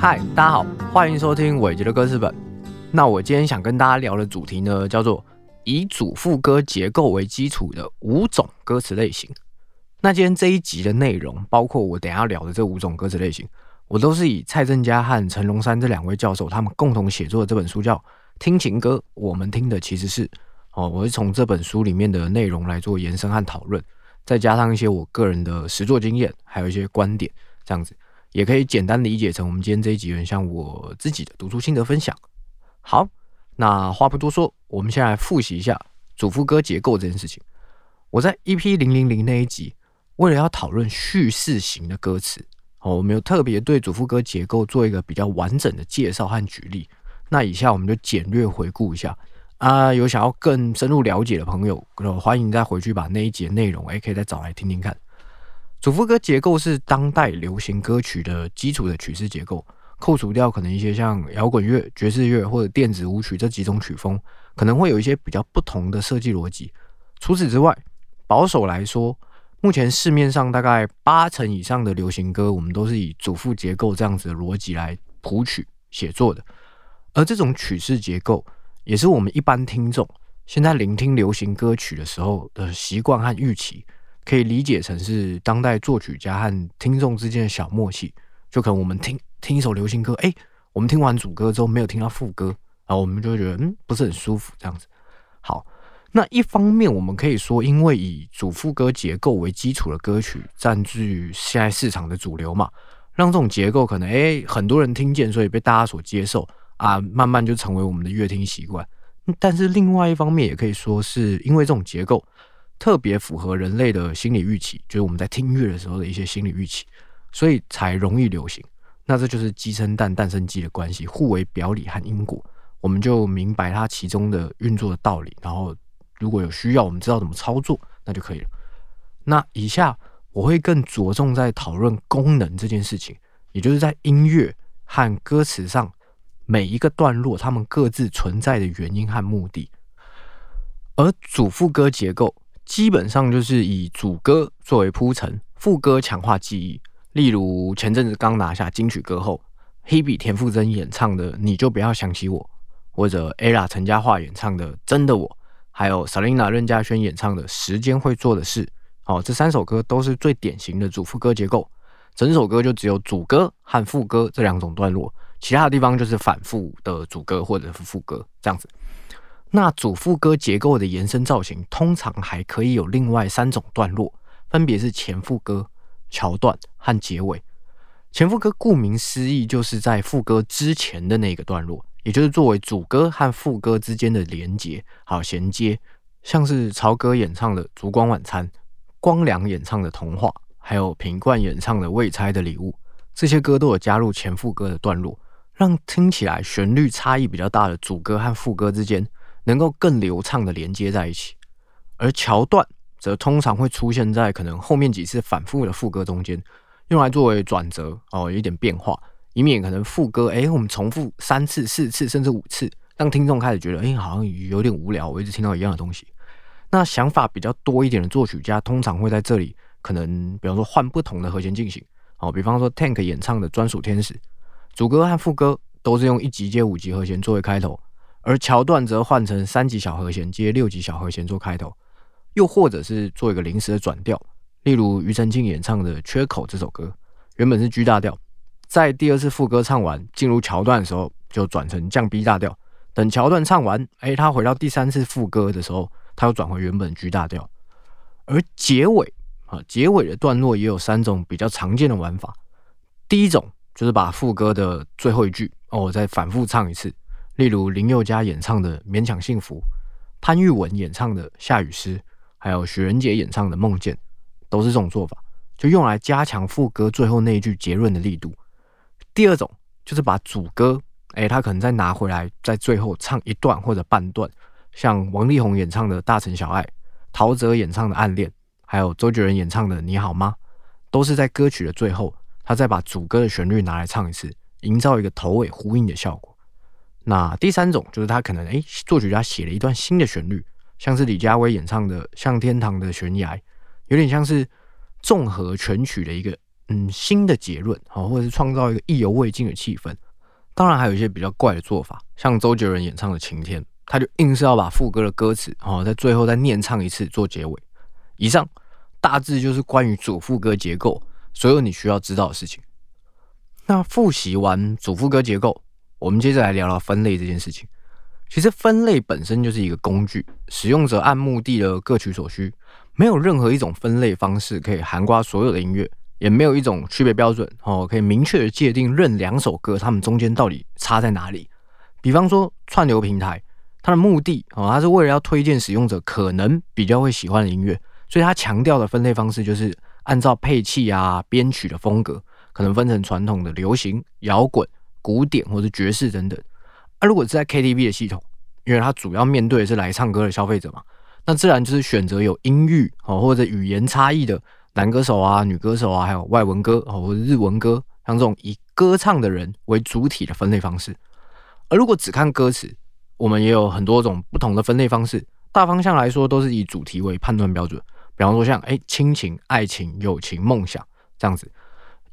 嗨，大家好，欢迎收听伟杰的歌词本。那我今天想跟大家聊的主题呢，叫做以主副歌结构为基础的五种歌词类型。那今天这一集的内容，包括我等下聊的这五种歌词类型，我都是以蔡振佳和陈龙山这两位教授他们共同写作的这本书叫《听情歌》，我们听的其实是哦，我是从这本书里面的内容来做延伸和讨论，再加上一些我个人的实作经验，还有一些观点，这样子。也可以简单理解成我们今天这一集，很像我自己的读书心得分享。好，那话不多说，我们先来复习一下主副歌结构这件事情。我在 EP 零零零那一集，为了要讨论叙事型的歌词，哦，我们有特别对主副歌结构做一个比较完整的介绍和举例。那以下我们就简略回顾一下啊，有想要更深入了解的朋友，欢迎再回去把那一节内容，哎，可以再找来听听看。主副歌结构是当代流行歌曲的基础的曲式结构，扣除掉可能一些像摇滚乐、爵士乐或者电子舞曲这几种曲风，可能会有一些比较不同的设计逻辑。除此之外，保守来说，目前市面上大概八成以上的流行歌，我们都是以主副结构这样子的逻辑来谱曲写作的。而这种曲式结构，也是我们一般听众现在聆听流行歌曲的时候的习惯和预期。可以理解成是当代作曲家和听众之间的小默契，就可能我们听听一首流行歌，哎，我们听完主歌之后没有听到副歌，然后我们就会觉得嗯不是很舒服这样子。好，那一方面我们可以说，因为以主副歌结构为基础的歌曲占据现在市场的主流嘛，让这种结构可能哎很多人听见，所以被大家所接受啊，慢慢就成为我们的乐听习惯。但是另外一方面也可以说是因为这种结构。特别符合人类的心理预期，就是我们在听音乐的时候的一些心理预期，所以才容易流行。那这就是鸡生蛋，蛋生鸡的关系，互为表里和因果。我们就明白它其中的运作的道理，然后如果有需要，我们知道怎么操作，那就可以了。那以下我会更着重在讨论功能这件事情，也就是在音乐和歌词上每一个段落，它们各自存在的原因和目的，而主副歌结构。基本上就是以主歌作为铺陈，副歌强化记忆。例如前阵子刚拿下金曲歌后 Hebe 田馥甄演唱的《你就不要想起我》，或者 Ella 陈嘉桦演唱的《真的我》，还有 Selina 任嘉萱演唱的《时间会做的事》。哦，这三首歌都是最典型的主副歌结构。整首歌就只有主歌和副歌这两种段落，其他的地方就是反复的主歌或者是副歌这样子。那主副歌结构的延伸造型，通常还可以有另外三种段落，分别是前副歌、桥段和结尾。前副歌顾名思义，就是在副歌之前的那个段落，也就是作为主歌和副歌之间的连接，好衔接。像是曹格演唱的《烛光晚餐》，光良演唱的《童话》，还有品冠演唱的《未拆的礼物》，这些歌都有加入前副歌的段落，让听起来旋律差异比较大的主歌和副歌之间。能够更流畅的连接在一起，而桥段则通常会出现在可能后面几次反复的副歌中间，用来作为转折哦，有一点变化，以免可能副歌哎，我们重复三次、四次甚至五次，让听众开始觉得哎，好像有点无聊，我一直听到一样的东西。那想法比较多一点的作曲家，通常会在这里可能，比方说换不同的和弦进行哦，比方说 Tank 演唱的专属天使，主歌和副歌都是用一级接五级和弦作为开头。而桥段则换成三级小和弦接六级小和弦做开头，又或者是做一个临时的转调，例如庾澄庆演唱的《缺口》这首歌，原本是 G 大调，在第二次副歌唱完进入桥段的时候就转成降 B 大调，等桥段唱完，哎，他回到第三次副歌的时候，他又转回原本 G 大调。而结尾啊，结尾的段落也有三种比较常见的玩法，第一种就是把副歌的最后一句哦，我再反复唱一次。例如林宥嘉演唱的《勉强幸福》，潘玉文演唱的《下雨诗》，还有许仁杰演唱的《梦见》，都是这种做法，就用来加强副歌最后那一句结论的力度。第二种就是把主歌，哎，他可能再拿回来，在最后唱一段或者半段，像王力宏演唱的《大城小爱》，陶喆演唱的《暗恋》，还有周杰伦演唱的《你好吗》，都是在歌曲的最后，他再把主歌的旋律拿来唱一次，营造一个头尾呼应的效果。那第三种就是他可能哎，作曲家写了一段新的旋律，像是李佳薇演唱的《向天堂的悬崖》，有点像是综合全曲的一个嗯新的结论，啊，或者是创造一个意犹未尽的气氛。当然还有一些比较怪的做法，像周杰伦演唱的《晴天》，他就硬是要把副歌的歌词，哦，在最后再念唱一次做结尾。以上大致就是关于主副歌结构所有你需要知道的事情。那复习完主副歌结构，我们接着来聊聊分类这件事情。其实分类本身就是一个工具，使用者按目的的各取所需，没有任何一种分类方式可以涵盖所有的音乐。也没有一种区别标准哦，可以明确的界定任两首歌它们中间到底差在哪里。比方说串流平台，它的目的哦，它是为了要推荐使用者可能比较会喜欢的音乐，所以它强调的分类方式就是按照配器啊、编曲的风格，可能分成传统的流行、摇滚、古典或者爵士等等。而如果是在 KTV 的系统，因为它主要面对的是来唱歌的消费者嘛，那自然就是选择有音域哦或者语言差异的。男歌手啊，女歌手啊，还有外文歌哦，或者日文歌，像这种以歌唱的人为主体的分类方式。而如果只看歌词，我们也有很多种不同的分类方式。大方向来说，都是以主题为判断标准。比方说，像哎，亲情、爱情、友情、梦想这样子。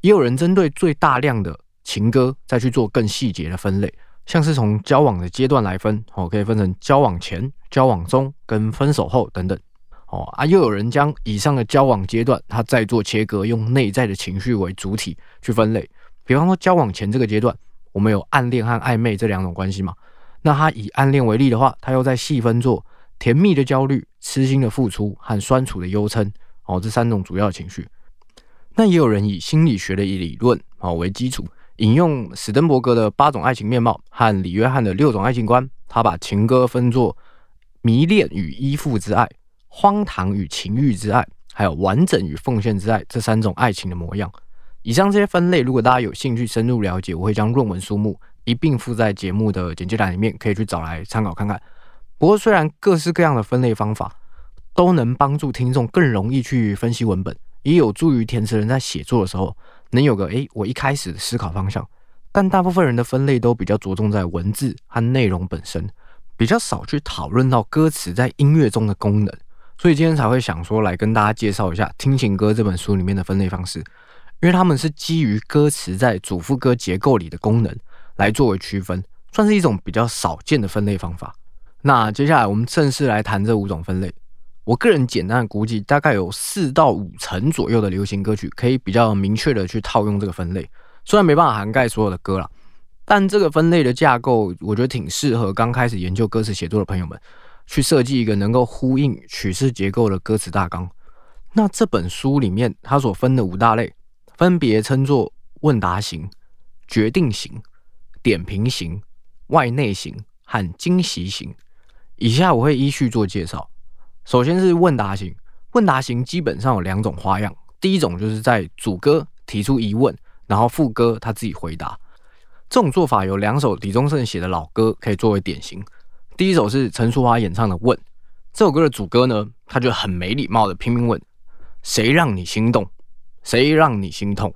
也有人针对最大量的情歌，再去做更细节的分类，像是从交往的阶段来分哦，可以分成交往前、交往中跟分手后等等。哦啊，又有人将以上的交往阶段，他再做切割，用内在的情绪为主体去分类。比方说，交往前这个阶段，我们有暗恋和暧昧这两种关系嘛？那他以暗恋为例的话，他又在细分做甜蜜的焦虑、痴心的付出和酸楚的忧嗔。哦，这三种主要情绪。那也有人以心理学的理论哦为基础，引用史登伯格的八种爱情面貌和李约翰的六种爱情观，他把情歌分作迷恋与依附之爱。荒唐与情欲之爱，还有完整与奉献之爱这三种爱情的模样。以上这些分类，如果大家有兴趣深入了解，我会将论文书目一并附在节目的简介栏里面，可以去找来参考看看。不过，虽然各式各样的分类方法都能帮助听众更容易去分析文本，也有助于填词人在写作的时候能有个诶我一开始的思考方向，但大部分人的分类都比较着重在文字和内容本身，比较少去讨论到歌词在音乐中的功能。所以今天才会想说来跟大家介绍一下《听情歌》这本书里面的分类方式，因为他们是基于歌词在主副歌结构里的功能来作为区分，算是一种比较少见的分类方法。那接下来我们正式来谈这五种分类。我个人简单的估计，大概有四到五成左右的流行歌曲可以比较明确的去套用这个分类。虽然没办法涵盖所有的歌了，但这个分类的架构，我觉得挺适合刚开始研究歌词写作的朋友们。去设计一个能够呼应曲式结构的歌词大纲。那这本书里面，它所分的五大类，分别称作问答型、决定型、点评型、外内型和惊喜型。以下我会依序做介绍。首先是问答型，问答型基本上有两种花样。第一种就是在主歌提出疑问，然后副歌他自己回答。这种做法有两首李宗盛写的老歌可以作为典型。第一首是陈淑桦演唱的《问》，这首歌的主歌呢，他就很没礼貌的拼命问：谁让你心动？谁让你心痛？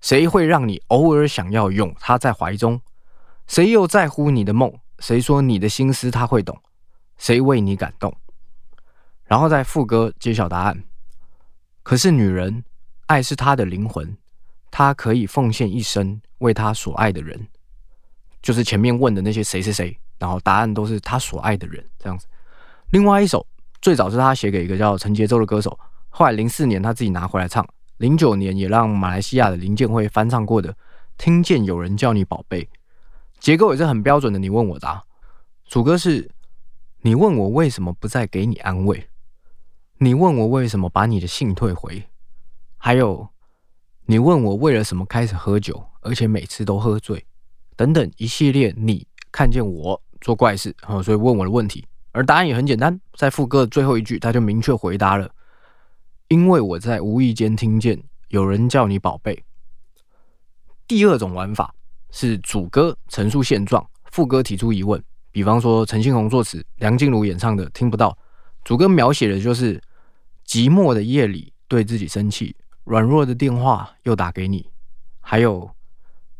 谁会让你偶尔想要拥他在怀中？谁又在乎你的梦？谁说你的心思他会懂？谁为你感动？然后在副歌揭晓答案。可是女人，爱是她的灵魂，她可以奉献一生为她所爱的人，就是前面问的那些谁谁谁。然后答案都是她所爱的人这样子。另外一首最早是他写给一个叫陈杰洲的歌手，后来零四年他自己拿回来唱，零九年也让马来西亚的林建辉翻唱过的《听见有人叫你宝贝》，结构也是很标准的，你问我答。主歌是：你问我为什么不再给你安慰，你问我为什么把你的信退回，还有你问我为了什么开始喝酒，而且每次都喝醉，等等一系列你。看见我做怪事，啊，所以问我的问题，而答案也很简单，在副歌的最后一句，他就明确回答了：因为我在无意间听见有人叫你宝贝。第二种玩法是主歌陈述现状，副歌提出疑问，比方说陈信宏作词，梁静茹演唱的《听不到》，主歌描写的就是寂寞的夜里对自己生气，软弱的电话又打给你，还有。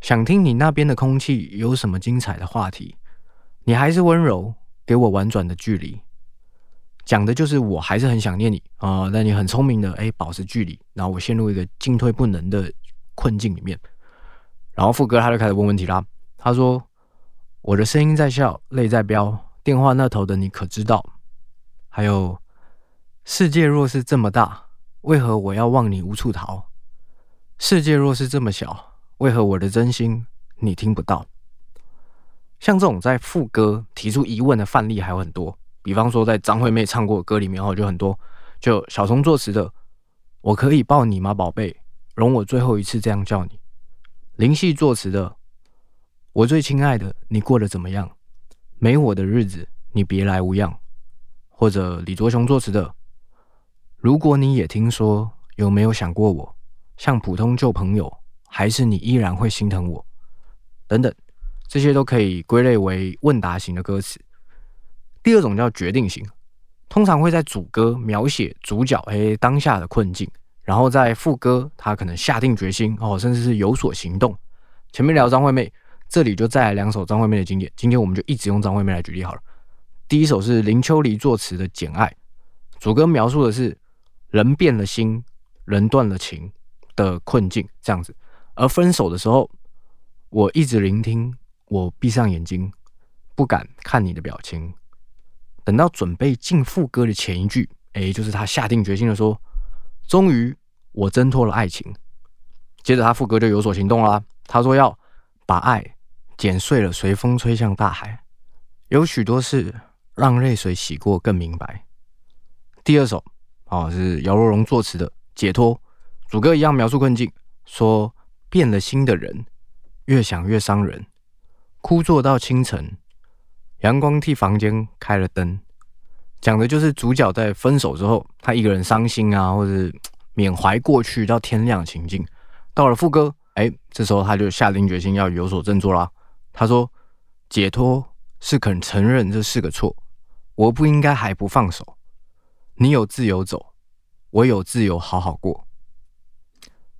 想听你那边的空气有什么精彩的话题？你还是温柔，给我婉转的距离，讲的就是我还是很想念你啊。但你很聪明的，哎，保持距离，然后我陷入一个进退不能的困境里面。然后副歌他就开始问问题啦，他说：“我的声音在笑，泪在飙，电话那头的你可知道？还有，世界若是这么大，为何我要望你无处逃？世界若是这么小，为何我的真心你听不到？”像这种在副歌提出疑问的范例还有很多，比方说在张惠妹唱过的歌里面，哦，就很多，就小虫作词的。我可以抱你吗，宝贝？容我最后一次这样叫你。林夕作词的，我最亲爱的，你过得怎么样？没我的日子，你别来无恙。或者李卓雄作词的，如果你也听说，有没有想过我？像普通旧朋友，还是你依然会心疼我？等等，这些都可以归类为问答型的歌词。第二种叫决定型。通常会在主歌描写主角诶当下的困境，然后在副歌他可能下定决心哦，甚至是有所行动。前面聊张惠妹，这里就再来两首张惠妹的经典。今天我们就一直用张惠妹来举例好了。第一首是林秋离作词的《简爱》，主歌描述的是人变了心，人断了情的困境这样子。而分手的时候，我一直聆听，我闭上眼睛，不敢看你的表情。等到准备进副歌的前一句，哎，就是他下定决心的说：“终于，我挣脱了爱情。”接着他副歌就有所行动啦。他说要把爱剪碎了，随风吹向大海。有许多事让泪水洗过更明白。第二首啊是姚若龙作词的《解脱》，主歌一样描述困境，说变了心的人越想越伤人，枯坐到清晨。阳光替房间开了灯，讲的就是主角在分手之后，他一个人伤心啊，或者缅怀过去到天亮情境。到了副歌，哎，这时候他就下定决心要有所振作啦。他说：“解脱是肯承认这是个错，我不应该还不放手。你有自由走，我有自由好好过。”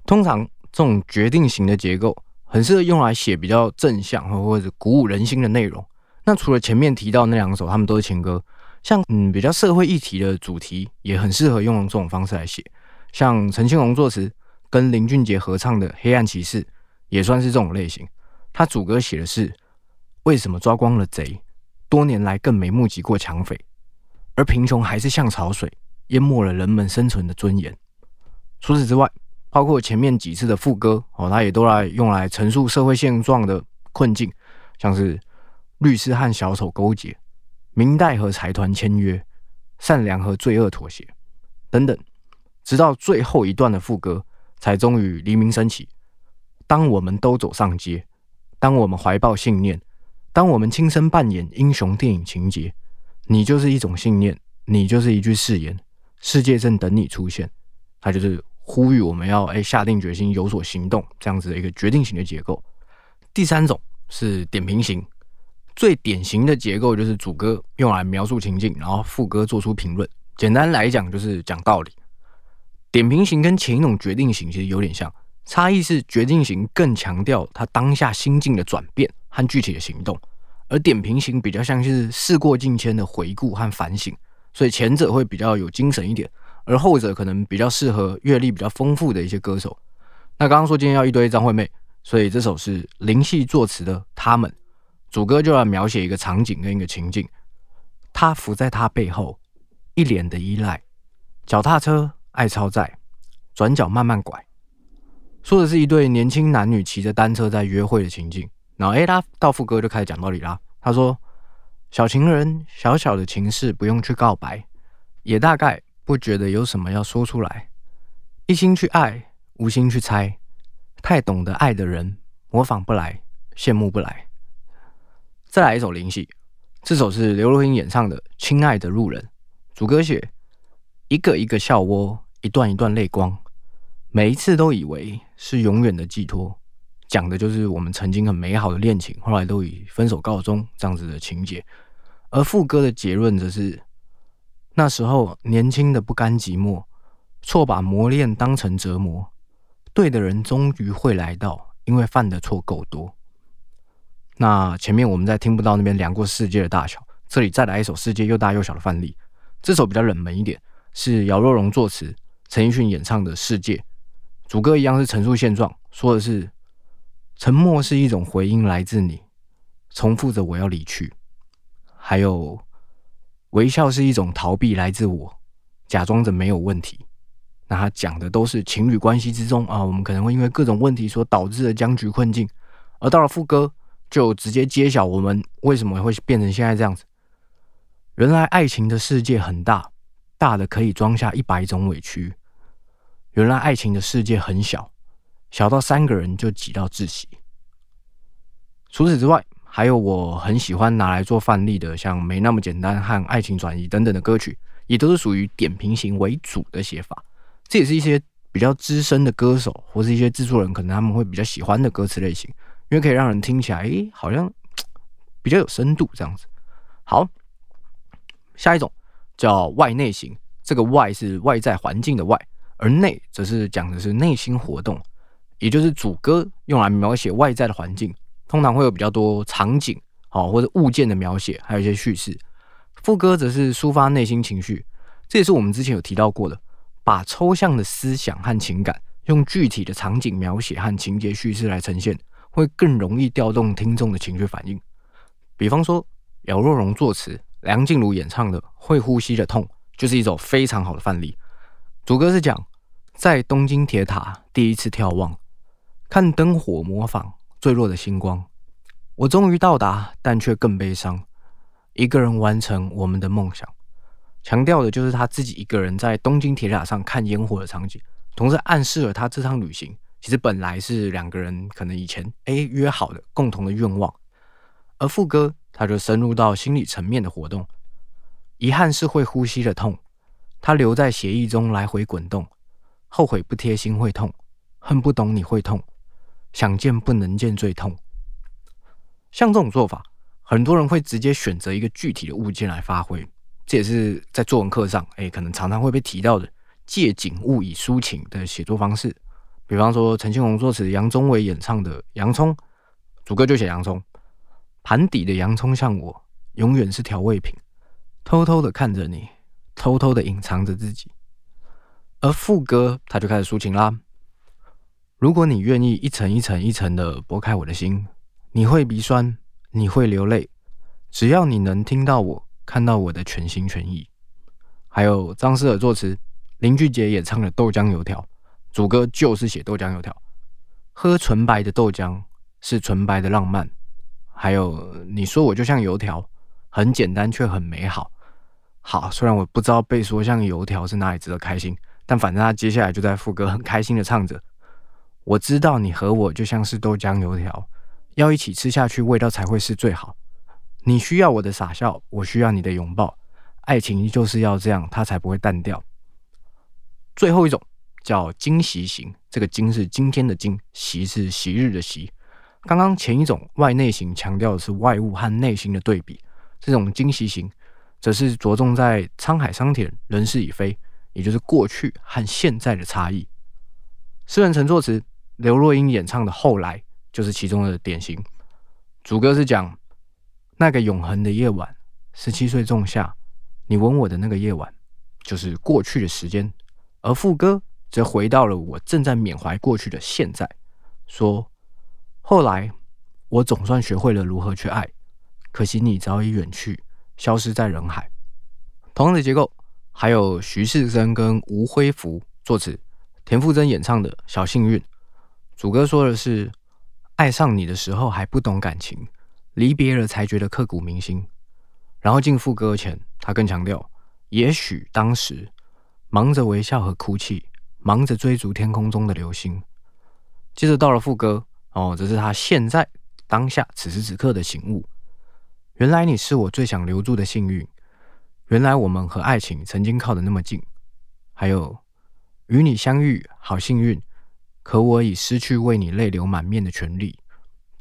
通常这种决定型的结构，很适合用来写比较正向或者鼓舞人心的内容。那除了前面提到那两首，他们都是情歌，像嗯比较社会议题的主题，也很适合用这种方式来写。像陈庆龙作词跟林俊杰合唱的《黑暗骑士》，也算是这种类型。他主歌写的是为什么抓光了贼，多年来更没目击过抢匪，而贫穷还是像潮水淹没了人们生存的尊严。除此之外，包括前面几次的副歌哦，他也都来用来陈述社会现状的困境，像是。律师和小丑勾结，明代和财团签约，善良和罪恶妥协，等等，直到最后一段的副歌，才终于黎明升起。当我们都走上街，当我们怀抱信念，当我们亲身扮演英雄电影情节，你就是一种信念，你就是一句誓言，世界正等你出现。它就是呼吁我们要哎下定决心有所行动，这样子的一个决定型的结构。第三种是点评型。最典型的结构就是主歌用来描述情境，然后副歌做出评论。简单来讲就是讲道理。点评型跟前一种决定型其实有点像，差异是决定型更强调他当下心境的转变和具体的行动，而点评型比较像是事过境迁的回顾和反省。所以前者会比较有精神一点，而后者可能比较适合阅历比较丰富的一些歌手。那刚刚说今天要一堆张惠妹，所以这首是林夕作词的《他们》。主歌就要描写一个场景跟一个情境，他伏在他背后，一脸的依赖，脚踏车爱超载，转角慢慢拐，说的是一对年轻男女骑着单车在约会的情境。然后，哎，他到副歌就开始讲道理啦。他说：“小情人，小小的情事不用去告白，也大概不觉得有什么要说出来。一心去爱，无心去猜，太懂得爱的人，模仿不来，羡慕不来。”再来一首灵犀，这首是刘若英演唱的《亲爱的路人》，主歌写一个一个笑窝，一段一段泪光，每一次都以为是永远的寄托，讲的就是我们曾经很美好的恋情，后来都以分手告终这样子的情节。而副歌的结论则是那时候年轻的不甘寂寞，错把磨练当成折磨，对的人终于会来到，因为犯的错够多。那前面我们在听不到那边量过世界的大小，这里再来一首世界又大又小的范例。这首比较冷门一点，是姚若龙作词，陈奕迅演唱的《世界》，主歌一样是陈述现状，说的是沉默是一种回音，来自你，重复着我要离去。还有微笑是一种逃避，来自我，假装着没有问题。那他讲的都是情侣关系之中啊，我们可能会因为各种问题所导致的僵局困境，而到了副歌就直接揭晓我们为什么会变成现在这样子。原来爱情的世界很大，大的可以装下一百种委屈。原来爱情的世界很小，小到三个人就挤到窒息。除此之外，还有我很喜欢拿来做范例的，像《没那么简单》和《爱情转移》等等的歌曲，也都是属于点评型为主的写法。这也是一些比较资深的歌手或是一些制作人可能他们会比较喜欢的歌词类型，因为可以让人听起来，诶，好像比较有深度这样子。好，下一种叫外内型，这个外是外在环境的外。而内则是讲的是内心活动，也就是主歌用来描写外在的环境，通常会有比较多场景，好或者物件的描写，还有一些叙事。副歌则是抒发内心情绪，这也是我们之前有提到过的，把抽象的思想和情感用具体的场景描写和情节叙事来呈现，会更容易调动听众的情绪反应。比方说，姚若龙作词，梁静茹演唱的《会呼吸的痛》，就是一种非常好的范例。主歌是讲，在东京铁塔第一次眺望，看灯火模仿坠落的星光。我终于到达，但却更悲伤。一个人完成我们的梦想，强调的就是他自己一个人在东京铁塔上看烟火的场景，同时暗示了他这趟旅行其实本来是两个人可能以前哎约好的共同的愿望。而副歌他就深入到心理层面的活动，遗憾是会呼吸的痛。他留在协议中来回滚动，后悔不贴心会痛，恨不懂你会痛，想见不能见最痛。像这种做法，很多人会直接选择一个具体的物件来发挥，这也是在作文课上，哎，可能常常会被提到的借景物以抒情的写作方式。比方说，陈庆荣作词，杨宗纬演唱的《洋葱》，主歌就写洋葱，盘底的洋葱像我，永远是调味品，偷偷的看着你。偷偷的隐藏着自己，而副歌他就开始抒情啦。如果你愿意一层一层一层的剥开我的心，你会鼻酸，你会流泪，只要你能听到我，看到我的全心全意。还有张思尔作词，林俊杰演唱的《豆浆油条》，主歌就是写豆浆油条，喝纯白的豆浆是纯白的浪漫。还有你说我就像油条，很简单却很美好。好，虽然我不知道被说像油条是哪里值得开心，但反正他接下来就在副歌很开心的唱着：“我知道你和我就像是豆浆油条，要一起吃下去，味道才会是最好。你需要我的傻笑，我需要你的拥抱，爱情就是要这样，它才不会淡掉。”最后一种叫惊喜型，这个“惊”是今天的“惊”，“喜”是喜日的“喜”。刚刚前一种外内型强调的是外物和内心的对比，这种惊喜型。则是着重在沧海桑田，人事已非，也就是过去和现在的差异。诗人陈作词，刘若英演唱的《后来》就是其中的典型。主歌是讲那个永恒的夜晚，十七岁仲夏，你吻我的那个夜晚，就是过去的时间。而副歌则回到了我正在缅怀过去的现在，说后来我总算学会了如何去爱，可惜你早已远去。消失在人海。同样的结构，还有徐世珍跟吴辉福作词，田馥甄演唱的《小幸运》。主歌说的是：爱上你的时候还不懂感情，离别了才觉得刻骨铭心。然后进副歌前，他更强调：也许当时忙着微笑和哭泣，忙着追逐天空中的流星。接着到了副歌，哦，这是他现在当下此时此刻的醒悟。原来你是我最想留住的幸运，原来我们和爱情曾经靠得那么近，还有与你相遇好幸运，可我已失去为你泪流满面的权利，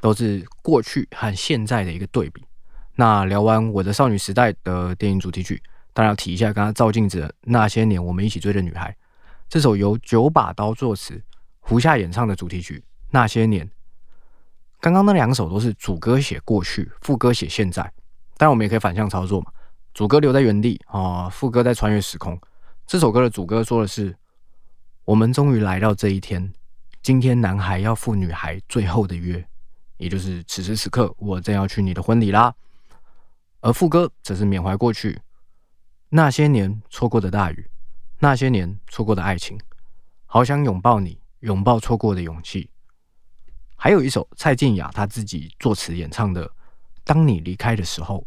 都是过去和现在的一个对比。那聊完我的少女时代的电影主题曲，当然要提一下刚刚照镜子的那些年我们一起追的女孩，这首由九把刀作词，胡夏演唱的主题曲《那些年》。刚刚那两首都是主歌写过去，副歌写现在。当然，我们也可以反向操作嘛。主歌留在原地啊，副歌在穿越时空。这首歌的主歌说的是：“我们终于来到这一天，今天男孩要赴女孩最后的约，也就是此时此刻我正要去你的婚礼啦。而副歌则是缅怀过去那些年错过的大雨，那些年错过的爱情，好想拥抱你，拥抱错过的勇气。还有一首蔡健雅她自己作词演唱的《当你离开的时候》，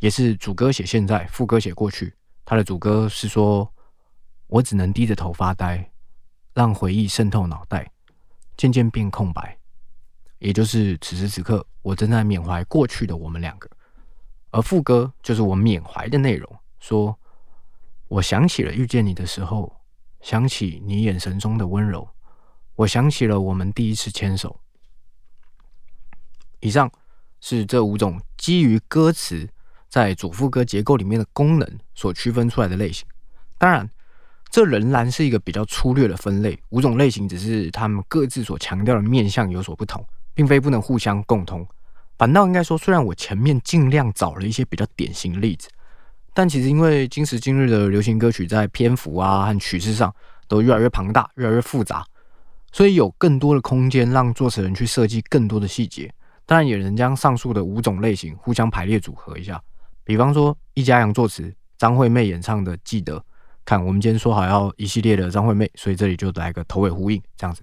也是主歌写现在，副歌写过去。他的主歌是说：“我只能低着头发呆，让回忆渗透脑袋，渐渐变空白。”也就是此时此刻，我正在缅怀过去的我们两个。而副歌就是我缅怀的内容，说：“我想起了遇见你的时候，想起你眼神中的温柔，我想起了我们第一次牵手。”以上是这五种基于歌词在主副歌结构里面的功能所区分出来的类型。当然，这仍然是一个比较粗略的分类。五种类型只是他们各自所强调的面向有所不同，并非不能互相共通。反倒应该说，虽然我前面尽量找了一些比较典型的例子，但其实因为今时今日的流行歌曲在篇幅啊和曲式上都越来越庞大、越来越复杂，所以有更多的空间让作词人去设计更多的细节。当然，也能将上述的五种类型互相排列组合一下。比方说，易家扬作词，张惠妹演唱的《记得》，看我们今天说好要一系列的张惠妹，所以这里就来个头尾呼应，这样子。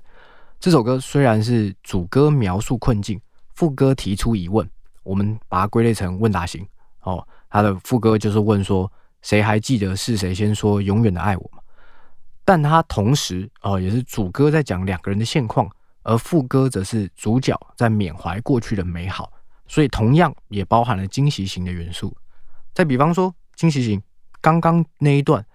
这首歌虽然是主歌描述困境，副歌提出疑问，我们把它归类成问答型。哦，它的副歌就是问说，谁还记得是谁先说永远的爱我吗？但它同时，哦，也是主歌在讲两个人的现况。而副歌则是主角在缅怀过去的美好，所以同样也包含了惊喜型的元素。再比方说，惊喜型刚刚那一段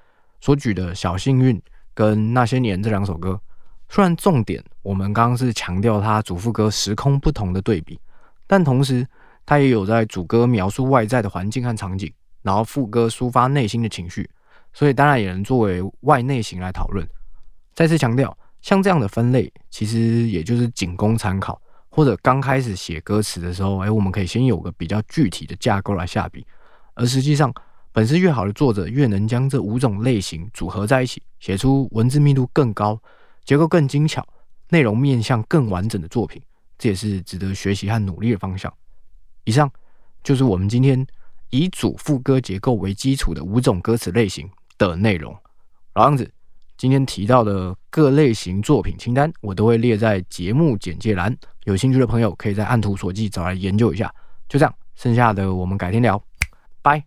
所举的小幸运跟那些年这两首歌，虽然重点我们刚刚是强调它主副歌时空不同的对比，但同时它也有在主歌描述外在的环境和场景，然后副歌抒发内心的情绪，所以当然也能作为外内型来讨论。再次强调。像这样的分类，其实也就是仅供参考，或者刚开始写歌词的时候，哎，我们可以先有个比较具体的架构来下笔。而实际上，本事越好的作者，越能将这五种类型组合在一起，写出文字密度更高、结构更精巧、内容面向更完整的作品。这也是值得学习和努力的方向。以上就是我们今天以主副歌结构为基础的五种歌词类型的内容。老样子。今天提到的各类型作品清单，我都会列在节目简介栏。有兴趣的朋友可以在按图索骥找来研究一下。就这样，剩下的我们改天聊，拜。